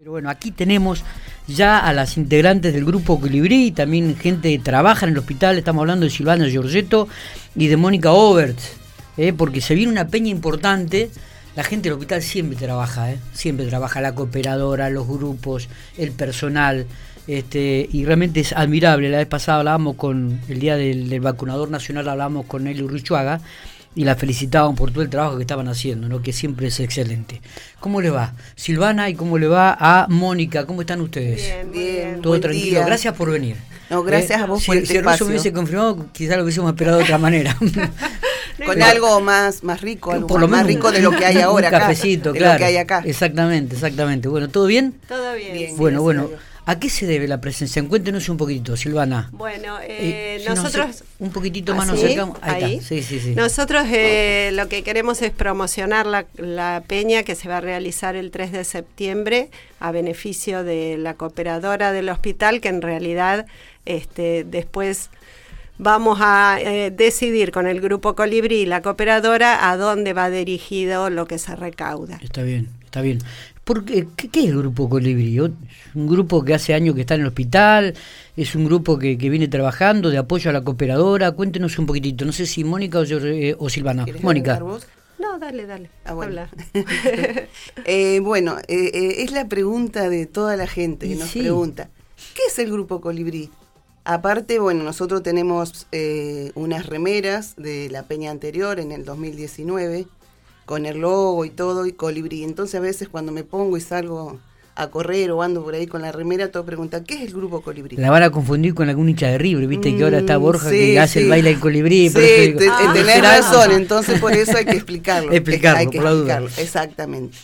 Pero bueno, aquí tenemos ya a las integrantes del grupo Colibrí, también gente que trabaja en el hospital, estamos hablando de Silvana Giorgetto y de Mónica Oberts, ¿eh? porque se viene una peña importante, la gente del hospital siempre trabaja, ¿eh? siempre trabaja, la cooperadora, los grupos, el personal, este, y realmente es admirable, la vez pasada hablábamos con, el día del, vacunador nacional hablábamos con Eli Urrichuaga, y la felicitaban por todo el trabajo que estaban haciendo, ¿no? que siempre es excelente. ¿Cómo le va, Silvana, y cómo le va a Mónica? ¿Cómo están ustedes? Bien, bien. Todo tranquilo. Gracias por venir. No, gracias a vos ¿Eh? por si, el si espacio. me hubiese confirmado, quizás lo hubiésemos esperado de otra manera. Con algo más, más rico, algo Por lo más menos rico de lo que hay un ahora acá. cafecito, de claro. lo que hay acá. Exactamente, exactamente. Bueno, ¿todo bien? Todo bien. Bien. sí. bueno, bueno. ¿A qué se debe la presencia? Cuéntenos un poquitito, Silvana. Bueno, Eh, eh, si nosotros... un poquitito ¿Ah, más nos acercamos. Ahí, Ahí. está. Sí, sí, sí. Nosotros eh, lo que queremos es promocionar la, la peña que se va a realizar el 3 de septiembre a beneficio de la cooperadora del hospital, que en realidad este, después vamos a eh, decidir con el grupo Colibrí y la cooperadora a dónde va dirigido lo que se recauda. Está bien, está bien. ¿Por qué, es el grupo Colibrí? ¿O- ¿Es un grupo que hace años que está en el hospital? ¿Es un grupo que, que viene trabajando de apoyo a la cooperadora? Cuéntenos un poquitito. No sé si Mónica o, yo- eh, o Silvana. ¿Querés Mónica. No, dale, dale. Ah, bueno. habla. Eh, bueno, eh, eh, es la pregunta de toda la gente que nos sí. pregunta, ¿qué es el Grupo Colibrí? Aparte, bueno, nosotros tenemos eh, unas remeras de la peña anterior en el 2019, con el logo y todo, y Colibrí. Entonces a veces cuando me pongo y salgo a correr o ando por ahí con la remera, todos preguntan, ¿qué es el Grupo Colibrí? La van a confundir con algún hincha de River, viste que ahora está Mm, Borja sí, que hace sí. el baile del colibrí. Sí, por eso digo, te- ah, tenés razón, entonces por eso hay que explicarlo. Explicarlo, hay que por la duda. explicarlo, exactamente.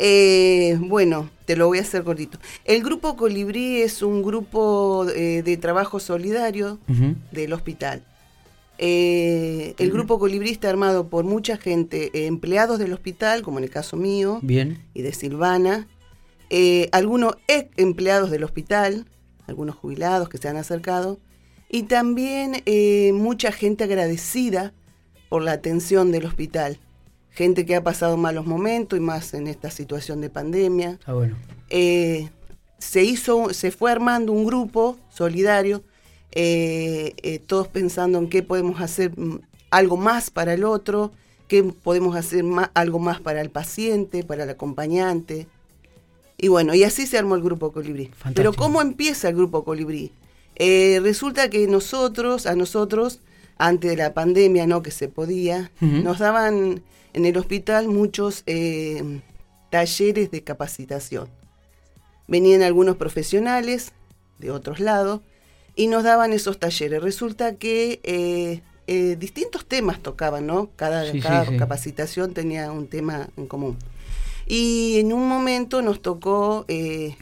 Eh, bueno, te lo voy a hacer cortito. El grupo Colibrí es un grupo eh, de trabajo solidario del hospital. Eh, el grupo Colibrí está armado por mucha gente, eh, empleados del hospital, como en el caso mío Bien, y de Silvana, eh, algunos ex empleados del hospital, algunos jubilados que se han acercado, y también mucha gente agradecida por la atención del hospital. Gente que ha pasado malos momentos y más en esta situación de pandemia. está bueno. Se hizo, se fue armando un grupo solidario, eh, eh, todos pensando en qué podemos hacer mm, algo más para el otro, qué podemos hacer ma- algo más para el paciente, para el acompañante. Y bueno, y así se armó el grupo Colibrí. Fantástico. Pero ¿cómo empieza el grupo Colibrí? Eh, resulta que nosotros, a nosotros, antes de la pandemia, ¿no? Que se podía, nos daban en el hospital muchos eh, talleres de capacitación. Venían algunos profesionales de otros lados y nos daban esos talleres. Resulta que eh, eh, distintos temas tocaban, ¿no? Cada, Sí, sí, cada sí. capacitación tenía un tema en común. Y en un momento nos tocó eh,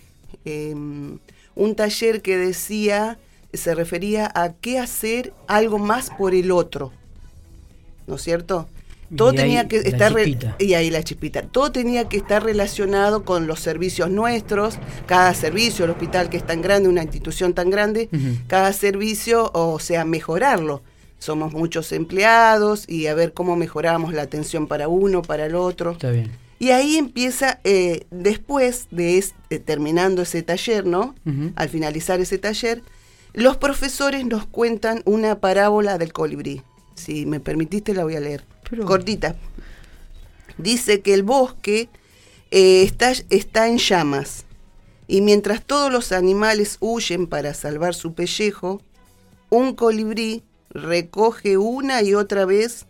eh, un taller que decía, se refería a qué hacer algo más por el otro. ¿No es cierto? Todo Y tenía que estar y ahí la chispita. Todo tenía que estar relacionado con los servicios nuestros, cada servicio, el hospital que es tan grande, una institución tan grande, cada servicio, o sea, mejorarlo. Somos muchos empleados y a ver cómo mejoramos la atención para uno, para el otro. Está bien. Y ahí empieza, eh, después de es- eh, terminando ese taller, ¿no? Al finalizar ese taller, los profesores nos cuentan una parábola del colibrí. Si me permitiste, la voy a leer. Cortita. Dice que el bosque eh, está, está en llamas y mientras todos los animales huyen para salvar su pellejo, un colibrí recoge una y otra vez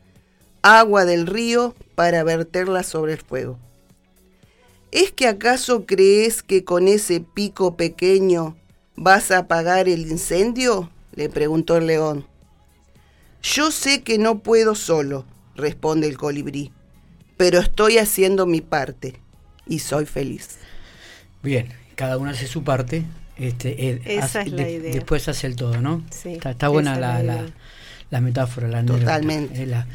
agua del río para verterla sobre el fuego. ¿Es que acaso crees que con ese pico pequeño vas a apagar el incendio? le preguntó el león. Yo sé que no puedo solo, responde el colibrí, pero estoy haciendo mi parte y soy feliz. Bien, cada uno hace su parte. Este, él Esa hace- es la idea. Después hace el todo, ¿no? Sí, está, está buena la, la la, la metáfora, la. Totalmente. Eh, la-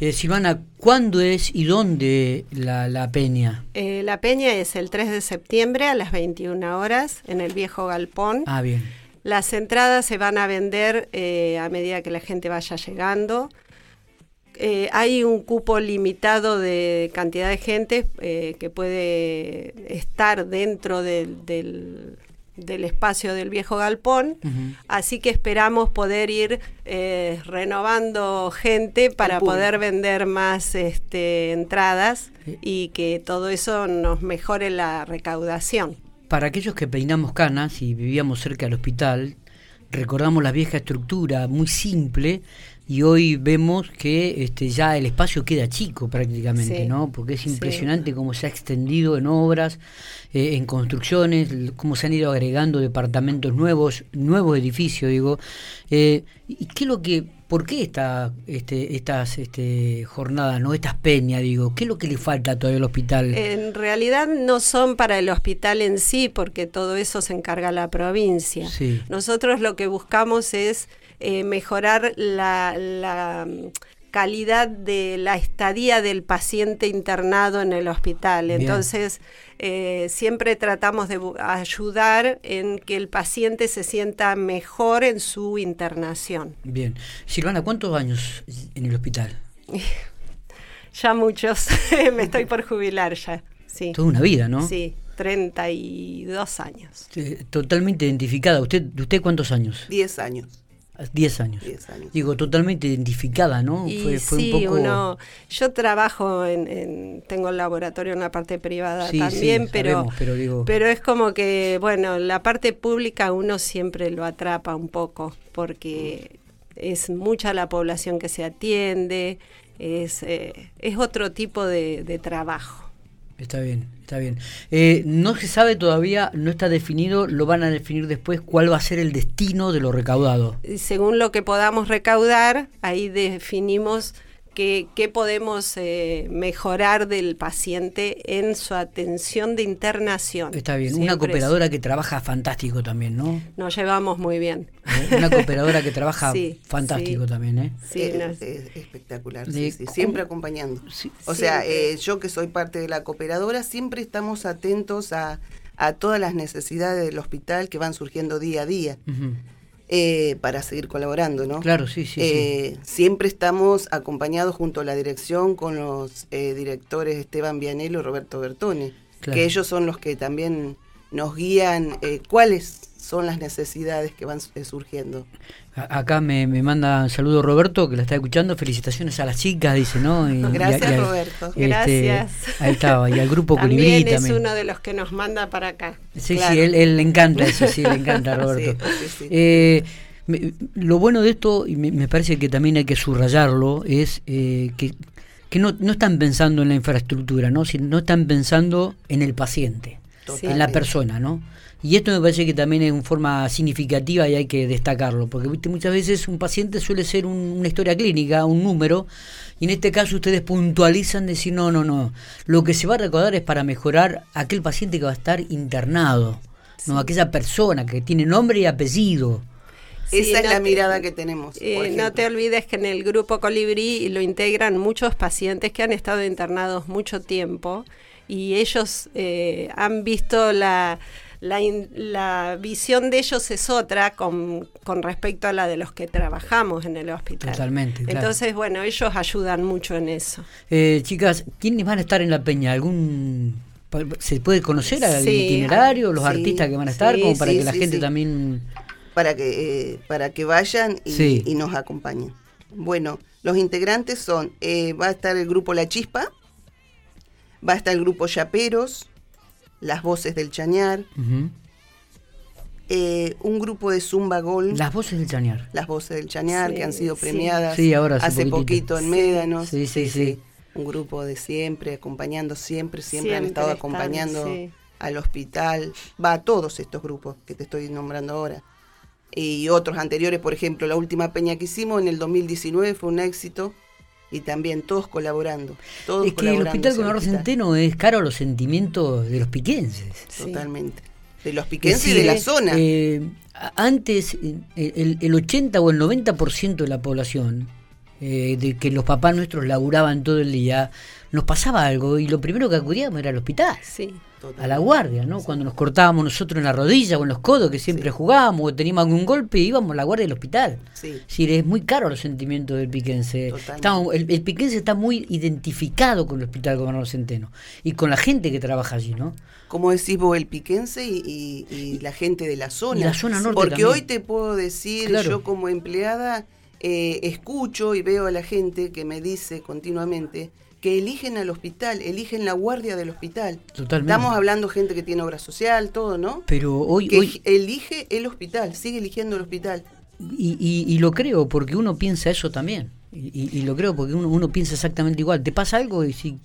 eh, Silvana, ¿cuándo es y dónde la, la peña? Eh, la peña es el 3 de septiembre a las 21 horas en el viejo galpón. Ah, bien. Las entradas se van a vender eh, a medida que la gente vaya llegando. Eh, hay un cupo limitado de cantidad de gente eh, que puede estar dentro del, del, espacio del viejo galpón, así que esperamos poder ir eh, renovando gente para poder vender más este, entradas y que todo eso nos mejore la recaudación. Para aquellos que peinamos canas y vivíamos cerca del hospital, recordamos la vieja estructura muy simple y hoy vemos que este, ya el espacio queda chico prácticamente, ¿no? Porque es impresionante cómo se ha extendido en obras, eh, en construcciones, cómo se han ido agregando departamentos nuevos, nuevos edificios, digo. Eh, ¿Y qué es lo que, por qué esta, este, estas este, jornadas, no estas peñas, digo? ¿Qué es lo que le falta todavía al hospital? En realidad no son para el hospital en sí, porque todo eso se encarga la provincia. Nosotros lo que buscamos es eh, mejorar la, mm, calidad de la estadía del paciente internado en el hospital. Entonces, eh, siempre tratamos de ayudar en que el paciente se sienta mejor en su internación. Bien. Silvana, ¿cuántos años en el hospital? ya muchos. Me estoy por jubilar ya. Sí. Toda una vida, ¿no? Sí. 32 años. Totalmente identificada. ¿Usted, ¿Usted cuántos años? 10 años. 10 años. Digo, totalmente identificada, ¿no? fue, sí, un poco... uno, yo trabajo en, tengo el laboratorio en la parte privada también, pero, pero, pero es como que, bueno, la parte pública uno siempre lo atrapa un poco, porque es mucha la población que se atiende, es, eh, es otro tipo de trabajo. Está bien, está bien. Eh, no se sabe todavía, no está definido, lo van a definir después cuál va a ser el destino de lo recaudado. Según lo que podamos recaudar, ahí definimos qué, podemos eh, mejorar del paciente en su atención de internación. Está bien, una cooperadora que trabaja fantástico también, ¿no? Nos llevamos muy bien. ¿Eh? Una cooperadora que trabaja fantástico también, ¿eh? Sí, es, espectacular, siempre acompañando. o sea, eh, yo que soy parte de la cooperadora, siempre estamos atentos a, todas las necesidades del hospital que van surgiendo día a día. Eh, para seguir colaborando, ¿no? Claro, sí, sí, eh, Siempre estamos acompañados junto a la dirección con los eh, directores Esteban Vianello y Roberto Bertone, que ellos son los que también nos guían cuáles son las necesidades que van surgiendo. Acá me, manda un saludo Roberto, que la está escuchando. Felicitaciones a las chicas, dice, ¿no? Gracias, Roberto. Este, Gracias. Ahí estaba, y al grupo Colibrí también. es uno de los que nos manda para acá. Sí, sí, él, le encanta eso, sí, le encanta Roberto. Eh, lo bueno de esto, y me, parece que también hay que subrayarlo, es eh, que, que no, no están pensando en la infraestructura, ¿no? no están pensando en el paciente, en la persona, ¿no? Y esto me parece que también es una forma significativa y hay que destacarlo, porque ¿viste? muchas veces un paciente suele ser una historia clínica, un número, y en este caso ustedes puntualizan, decir, no, no, no, lo que se va a recordar es para mejorar aquel paciente que va a estar internado, no aquella persona que tiene nombre y apellido. Esa es la mirada que tenemos. Eh, no te olvides que en el grupo Colibrí lo integran muchos pacientes que han estado internados mucho tiempo y ellos eh, han visto la la, la visión de ellos es otra con, con, respecto a la de los que trabajamos en el hospital. Totalmente. Entonces, bueno, ellos ayudan mucho en eso. Eh, chicas, ¿quiénes van a estar en la peña? ¿Algún ¿Se puede conocer al itinerario, los artistas que van a estar, como para que la gente también... Para que, eh, para que vayan y, nos acompañen. Bueno, los integrantes son, eh, va a estar el grupo La Chispa, va a estar el grupo Chaperos, las Voces del Chañar, eh, un grupo de Zumba Gol. Las Voces del Chañar. Las Voces del Chañar, que han sido premiadas hace, poquito en Médanos. Sí, sí, sí, Un grupo de siempre, acompañando siempre, siempre, han estado acompañando al hospital. Va a todos estos grupos que te estoy nombrando ahora. Y otros anteriores, por ejemplo, la última peña que hicimos en el 2019 fue un éxito y también todos colaborando. Todos es que el Hospital Coronel Centeno es caro a los sentimientos de los piquenses. Totalmente. De los piquenses y de la zona. Eh, antes, el, el, 80 o el 90% de la población eh, de que los papás nuestros laburaban todo el día, nos pasaba algo y lo primero que acudíamos era al hospital. Sí. A la guardia, ¿no? Cuando nos cortábamos nosotros en la rodilla o en los codos, que siempre jugábamos, o teníamos algún golpe, íbamos a la guardia del hospital. Sí. Sí, es muy caro los sentimientos del piquense. Está- el, el piquense está muy identificado con el Hospital Gobernador Centeno y con la gente que trabaja allí, ¿no? como decís vos, el piquense y, y- y la gente de la zona. Y la zona norte Porque también. hoy te puedo decir, Claro. yo como empleada, eh, escucho y veo a la gente que me dice continuamente que eligen al hospital, eligen la guardia del hospital. Totalmente. Estamos hablando gente que tiene obra social, todo, ¿no? Pero hoy, que hoy elige el hospital, sigue eligiendo el hospital. y, y- y lo creo porque uno piensa eso también. Y, y- lo creo porque uno, uno piensa exactamente igual. Te pasa algo y si,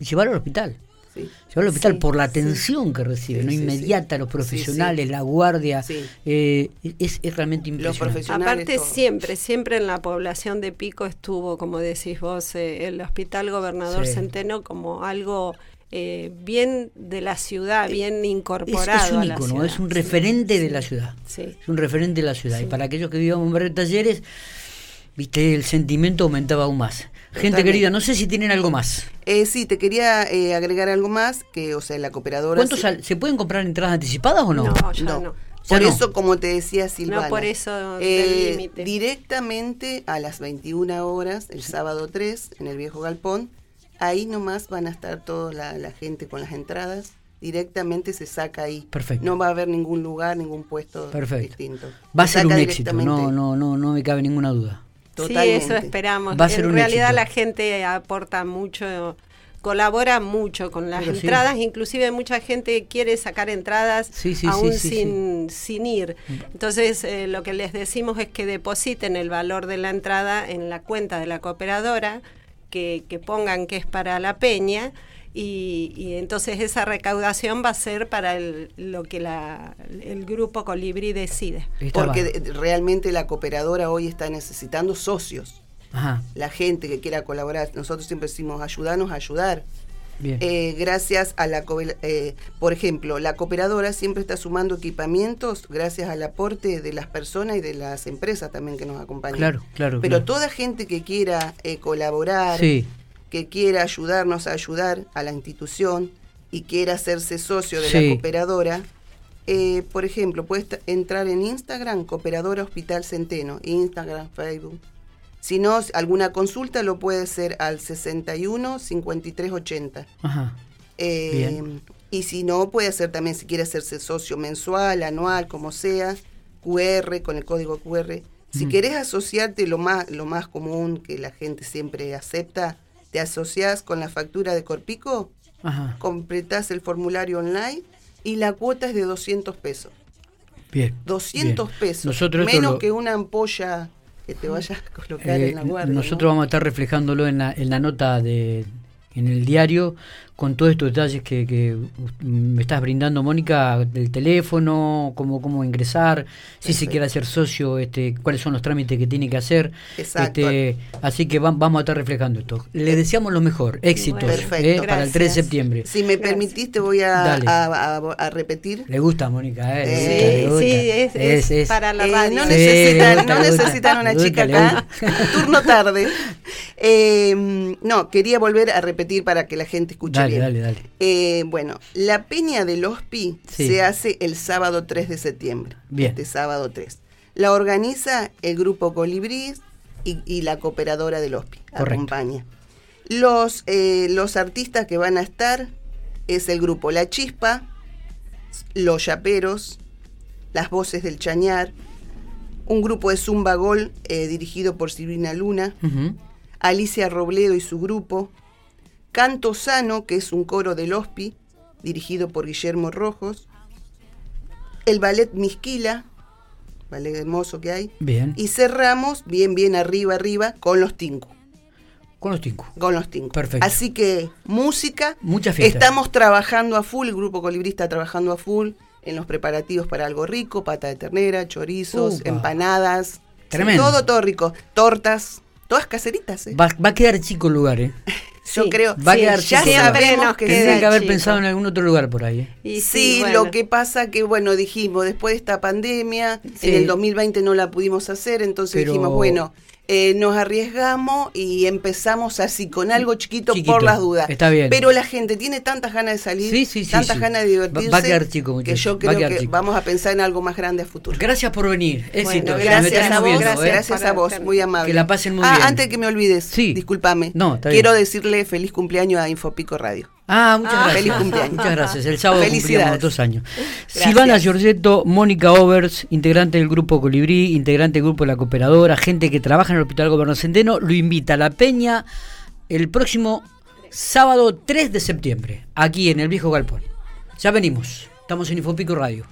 llevarlo al hospital. Sí. Al hospital Sí, por la sí. atención que recibe, Sí, no inmediata, los profesionales, sí. la guardia. Sí. eh, es, es realmente impresionante. Aparte todo. siempre, siempre en la población de Pico estuvo, como decís vos, eh, el Hospital Gobernador Sí. Centeno como algo eh, bien de la ciudad, bien Es, incorporado es un a la ícono, es un Sí, referente de la ciudad. Sí. Es un referente de la ciudad. Y para aquellos que vivíamos en Barrio Talleres, viste, el sentimiento aumentaba aún más. Gente Totalmente. querida, no sé si tienen algo más. Eh, sí, te quería eh, agregar algo más, que, o sea, la cooperadora... ¿Cuántos se- sal- ¿Se pueden comprar entradas anticipadas o no? No, ya No. no. Por no. eso, como te decía Silvana, por eso eh, directamente a las 21 horas, el sábado 3, en el Viejo Galpón, ahí nomás van a estar toda la, la gente con las entradas, directamente se saca ahí. Perfecto. No va a haber ningún lugar, ningún puesto Perfecto. distinto. Va a Se ser un éxito, no, no, no, no me cabe ninguna duda. Totalmente. Sí, eso esperamos. Va a ser en un realidad éxito. la gente aporta mucho, colabora mucho con las Pero sí. entradas, inclusive mucha gente quiere sacar entradas Sí, sí, aún sin, sin ir. Entonces eh, lo que les decimos es que depositen el valor de la entrada en la cuenta de la cooperadora, que, que pongan que es para la peña. Y, y entonces esa recaudación va a ser para el- lo que la, el grupo Colibrí decide. Porque realmente la cooperadora hoy está necesitando socios. Ajá, La gente que quiera colaborar. Nosotros siempre decimos ayudarnos a ayudar. bien. Eh, gracias a la, co- eh, por ejemplo, la cooperadora siempre está sumando equipamientos gracias al aporte de las personas y de las empresas también que nos acompañan. Claro, claro, Pero claro. toda gente que quiera eh, colaborar, sí, que quiera ayudarnos a ayudar a la institución y quiera hacerse socio de Sí. la cooperadora, eh, por ejemplo, puede entrar en Instagram, Cooperadora Hospital Centeno, Instagram, Facebook. Si no, alguna consulta lo puede hacer al 61 53 80. ajá. Eh, Bien. y si no, puede hacer también, si quiere hacerse socio mensual, anual, como sea, QR, con el código QR. Si Ujú. querés asociarte, lo más, lo más común que la gente siempre acepta, te asociás con la factura de Corpico, Ajá. completás el formulario online y la cuota es de 200 pesos. Bien. 200 bien. pesos. Nosotros menos lo- que una ampolla que te vayas a colocar eh, en la guardia. nosotros ¿no? vamos a estar reflejándolo en la, en la nota de en el diario con todos estos detalles que, que me estás brindando, Mónica, del teléfono, cómo, cómo ingresar, si se quiere hacer socio, este, cuáles son los trámites que tiene que hacer. Exacto. Este, así que va- vamos a estar reflejando esto. Le deseamos lo mejor, éxitos Bueno, eh, para el 3 de septiembre. Si me Gracias. permitís, te voy a, Dale. a- a- a repetir. Le gusta, Mónica, ¿eh? Sí, gusta, gusta. es- es para la Eh, radio. no Sí, necesitan, gusta, no necesitan una chica acá. Turno tarde. Eh, no, quería volver a repetir para que la gente escuche Dale, bien. dale, dale. Eh, bueno, la peña del OSPI Sí. se hace el sábado 3 de septiembre. Bien. Este sábado 3. La organiza el grupo Colibrí y, y la cooperadora del OSPI. Correcto. Acompaña. Los, eh, los artistas que van a estar es el grupo La Chispa, Los Yaperos, Las Voces del Chañar, un grupo de Zumba Gol eh, dirigido por Silvina Luna. Alicia Robledo y su grupo, Canto Sano, que es un coro del OSPI, dirigido por Guillermo Rojos, el ballet Misquila, ballet hermoso que hay, Bien. y cerramos bien, bien arriba, arriba, con los Tinku. Con los cinco. Con los Tinku. Perfecto. Así que, música. Mucha fiesta. Estamos trabajando a full, el grupo Colibrí está trabajando a full en los preparativos para algo rico, pata de ternera, chorizos, Upa. empanadas. Tremendo. Todo, todo rico. Tortas, todas caseritas. ¿eh? Va, va a quedar chico el lugar, ¿eh? Yo Sí. creo. Va a quedar ya chico. que Tendrían que haber chico. pensado en algún otro lugar por ahí. ¿eh? Y Sí, bueno, lo que pasa que, bueno, dijimos, después de esta pandemia, Sí. en el 2020 no la pudimos hacer, entonces Pero- dijimos, bueno, eh, nos arriesgamos y empezamos así, con algo chiquito, Chiquito, por las dudas. está bien. Pero la gente tiene tantas ganas de salir, Sí, sí, sí, tantas ganas de divertirse, Va- va a quedar chico, que yo creo que vamos a pensar en algo más grande a futuro. Gracias por venir. Éxito. Bueno, Gracias a vos, viendo, gracias. ¿eh? gracias a vos, muy amable. Que la pasen muy ah, bien. antes que me olvides, Sí. discúlpame. No, está bien. Quiero decirle feliz cumpleaños a Infopico Radio. Ah, muchas Ah, gracias. feliz cumpleaños. Muchas gracias. El sábado cumplimos dos años. Gracias. Silvana Giorgetto, Mónica Overs, integrante del grupo Colibrí, integrante del grupo La Cooperadora, gente que trabaja en el Hospital Gobierno Centeno, lo invita a la Peña el próximo sábado 3 de septiembre, aquí en el Viejo Galpón. Ya venimos. Estamos en Infopico Radio.